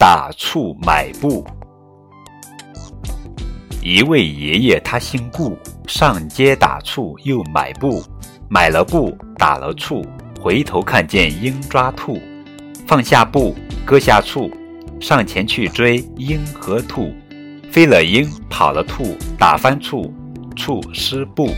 打醋买布。一位爷爷，他姓顾，上街打醋又买布。买了布，打了醋，回头看见鹰抓兔，放下布，割下醋，上前去追鹰和兔。飞了鹰，跑了兔，打翻醋，醋湿布。